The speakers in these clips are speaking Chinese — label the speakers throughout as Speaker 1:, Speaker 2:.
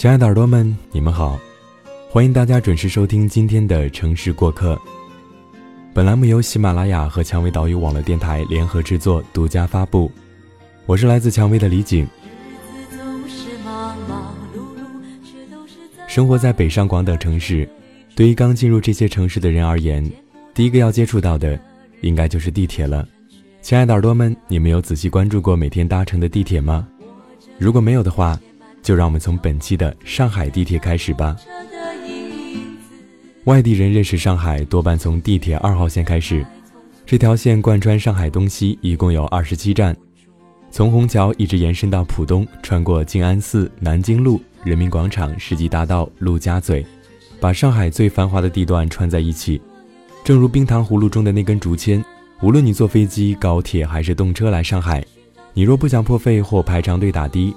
Speaker 1: 亲爱的耳朵们，你们好，欢迎大家准时收听今天的城市过客。本栏目由喜马拉雅和蔷薇岛屿网络电台联合制作，独家发布。我是来自蔷薇的李景。生活在北上广等城市，对于刚进入这些城市的人而言，第一个要接触到的，应该就是地铁了。亲爱的耳朵们，你们有仔细关注过每天搭乘的地铁吗？如果没有的话，就让我们从本期的上海地铁开始吧。外地人认识上海多半从地铁二号线开始，这条线贯穿上海东西，一共有二十七站，从虹桥一直延伸到浦东，穿过静安寺、南京路、人民广场、世纪大道、陆家嘴，把上海最繁华的地段串在一起。正如冰糖葫芦中的那根竹签，无论你坐飞机、高铁还是动车来上海。你若不想破费或排长队打的，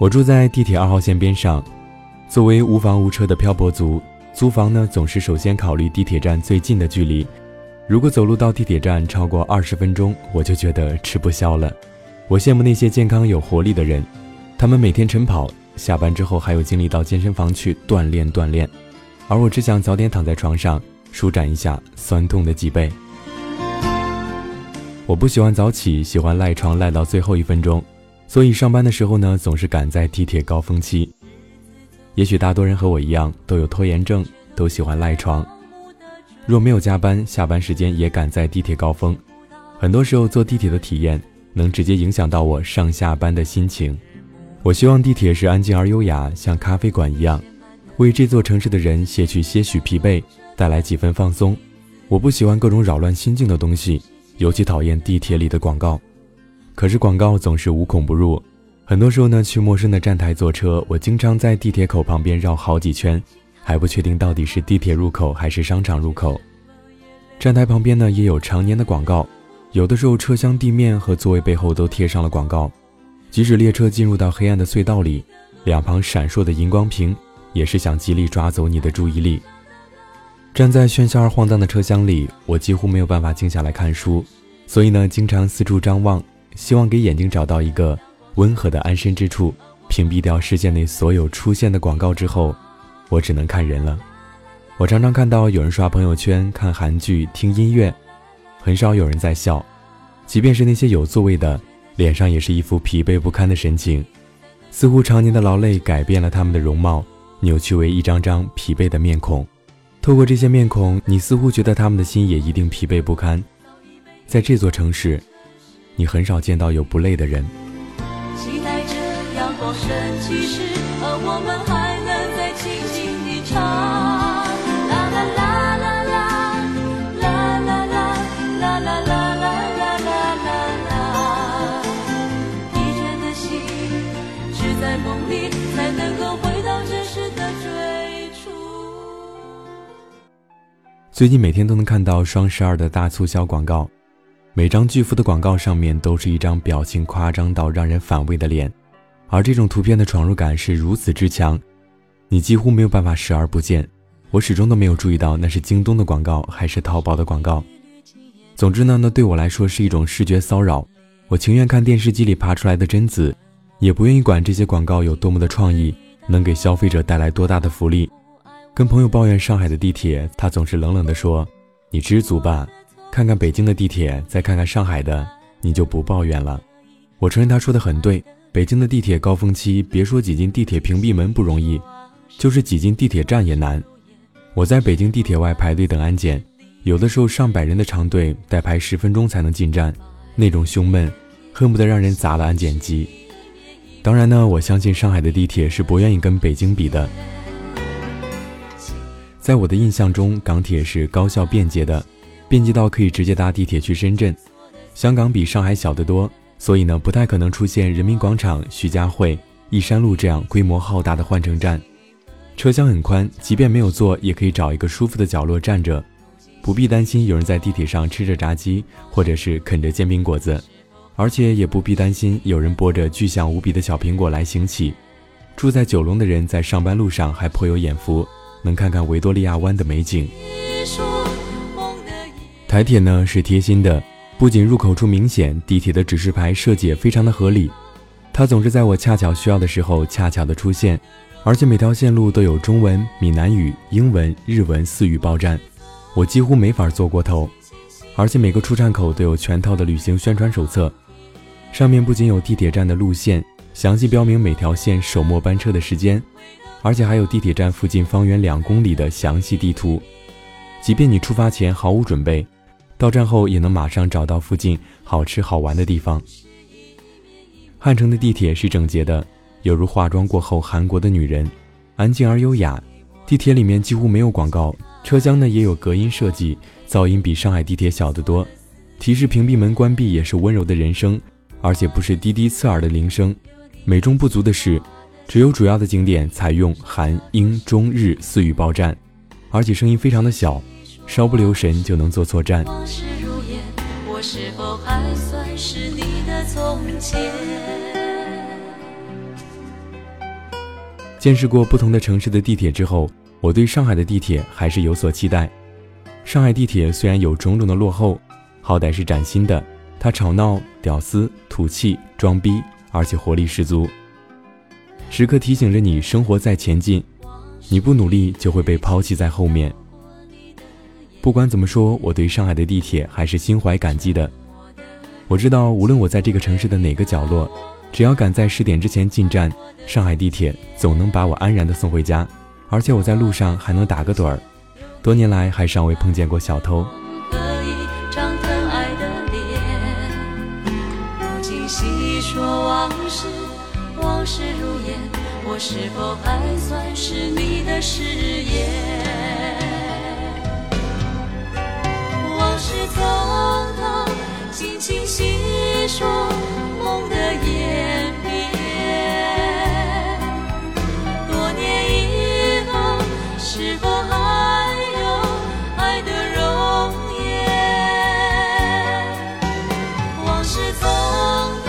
Speaker 1: 我住在地铁二号线边上，作为无房无车的漂泊族，租房呢总是首先考虑地铁站最近的距离。如果走路到地铁站超过二十分钟，我就觉得吃不消了。我羡慕那些健康有活力的人，他们每天晨跑，下班之后还有精力到健身房去锻炼锻炼，而我只想早点躺在床上舒展一下酸痛的脊背。我不喜欢早起，喜欢赖床赖到最后一分钟，所以上班的时候呢，总是赶在地铁高峰期。也许大多人和我一样都有拖延症，都喜欢赖床。若没有加班，下班时间也赶在地铁高峰。很多时候坐地铁的体验能直接影响到我上下班的心情。我希望地铁是安静而优雅，像咖啡馆一样，为这座城市的人卸去些许疲惫，带来几分放松。我不喜欢各种扰乱心境的东西。尤其讨厌地铁里的广告，可是广告总是无孔不入。很多时候呢，去陌生的站台坐车，我经常在地铁口旁边绕好几圈，还不确定到底是地铁入口还是商场入口。站台旁边呢也有常年的广告，有的时候车厢地面和座位背后都贴上了广告。即使列车进入到黑暗的隧道里，两旁闪烁的荧光屏也是想极力抓走你的注意力。站在喧嚣而晃荡的车厢里，我几乎没有办法静下来看书，所以呢，经常四处张望，希望给眼睛找到一个温和的安身之处。屏蔽掉视线内所有出现的广告之后，我只能看人了。我常常看到有人刷朋友圈、看韩剧、听音乐，很少有人在笑。即便是那些有座位的，脸上也是一副疲惫不堪的神情，似乎常年的劳累改变了他们的容貌，扭曲为一张张疲惫的面孔。透过这些面孔，你似乎觉得他们的心也一定疲惫不堪。在这座城市，你很少见到有不累的人。期待着阳光升起时，而我们还能再轻轻地唱。最近每天都能看到双十二的大促销广告，每张巨幅的广告上面都是一张表情夸张到让人反胃的脸，而这种图片的闯入感是如此之强，你几乎没有办法视而不见。我始终都没有注意到那是京东的广告还是淘宝的广告。总之呢，那对我来说是一种视觉骚扰。我情愿看电视机里爬出来的贞子，也不愿意管这些广告有多么的创意，能给消费者带来多大的福利。跟朋友抱怨上海的地铁，他总是冷冷地说：“你知足吧，看看北京的地铁，再看看上海的，你就不抱怨了。”我承认他说的很对，北京的地铁高峰期，别说挤进地铁屏蔽门不容易，就是挤进地铁站也难。我在北京地铁外排队等安检，有的时候上百人的长队，得排十分钟才能进站，那种胸闷，恨不得让人砸了安检机。当然呢，我相信上海的地铁是不愿意跟北京比的。在我的印象中，港铁是高效便捷的，便捷到可以直接搭地铁去深圳。香港比上海小得多，所以呢，不太可能出现人民广场、徐家汇、义山路这样规模浩大的换乘站。车厢很宽，即便没有坐，也可以找一个舒服的角落站着，不必担心有人在地铁上吃着炸鸡或者是啃着煎饼果子，而且也不必担心有人剥着巨响无比的小苹果来行乞。住在九龙的人在上班路上还颇有眼福，能看看维多利亚湾的美景。台铁呢是贴心的。不仅入口处明显，地铁的指示牌设计也非常的合理。它总是在我恰巧需要的时候恰巧的出现，而且每条线路都有中文、闽南语、英文、日文四语报站，我几乎没法坐过头。而且每个出站口都有全套的旅行宣传手册，上面不仅有地铁站的路线，详细标明每条线首末班车的时间，而且还有地铁站附近方圆两公里的详细地图。即便你出发前毫无准备。到站后也能马上找到附近好吃好玩的地方。汉城的地铁是整洁的，犹如化妆过后韩国的女人，安静而优雅。地铁里面几乎没有广告，车厢呢也有隔音设计，噪音比上海地铁小得多。提示屏蔽门关闭也是温柔的人声，而且不是滴滴刺耳的铃声。美中不足的是，只有主要的景点采用韩、英、中、日四语报站，而且声音非常的小。稍不留神就能坐错站。见识过不同的城市的地铁之后，我对上海的地铁还是有所期待。上海地铁虽然有种种的落后，好歹是崭新的。它吵闹、屌丝、土气、装逼，而且活力十足，时刻提醒着你生活在前进，你不努力就会被抛弃在后面。不管怎么说，我对上海的地铁还是心怀感激的。我知道，无论我在这个城市的哪个角落，只要赶在十点之前进站，上海地铁总能把我安然的送回家。而且我在路上还能打个盹儿。多年来还尚未碰见过小偷。是否还算是你的誓言？是匆匆，轻轻细说梦的演变。多年以后，是否还有爱的容颜？往事匆匆，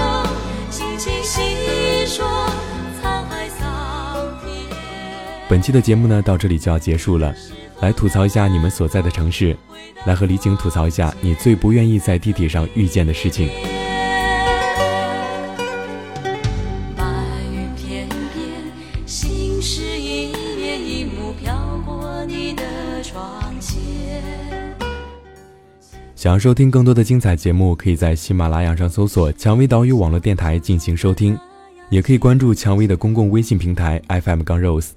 Speaker 1: 轻轻细说沧海桑田。本期的节目呢，到这里就要结束了。来吐槽一下你们所在的城市。来和李景吐槽一下你最不愿意在地铁上遇见的事情。想要收听更多的精彩节目，可以在喜马拉雅上搜索“蔷薇岛屿网络电台”进行收听，也可以关注蔷薇的公共微信平台 FM 杠 Rose，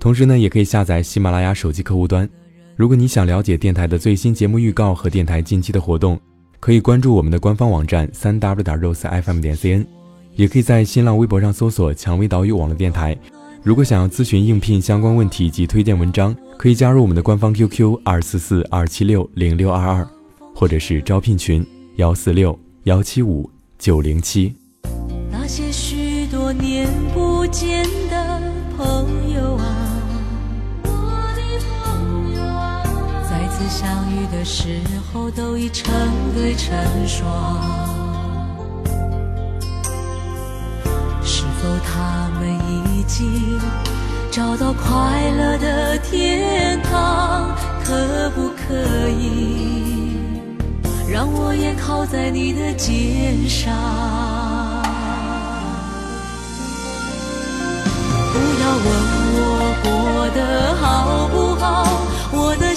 Speaker 1: 同时呢，也可以下载喜马拉雅手机客户端。如果你想了解电台的最新节目预告和电台近期的活动，可以关注我们的官方网站三 w 点 rosefm 点 cn，也可以在新浪微博上搜索“蔷薇岛屿网络电台”。如果想要咨询应聘相关问题及推荐文章，可以加入我们的官方 QQ 二四四二七六零六二二，或者是招聘群幺四六幺七五九零七。那些许多年不见相遇的时候，都已成对成双。是否他们已经找到快乐的天堂？可不可以让我也靠在你的肩上？不要问我过得好不好。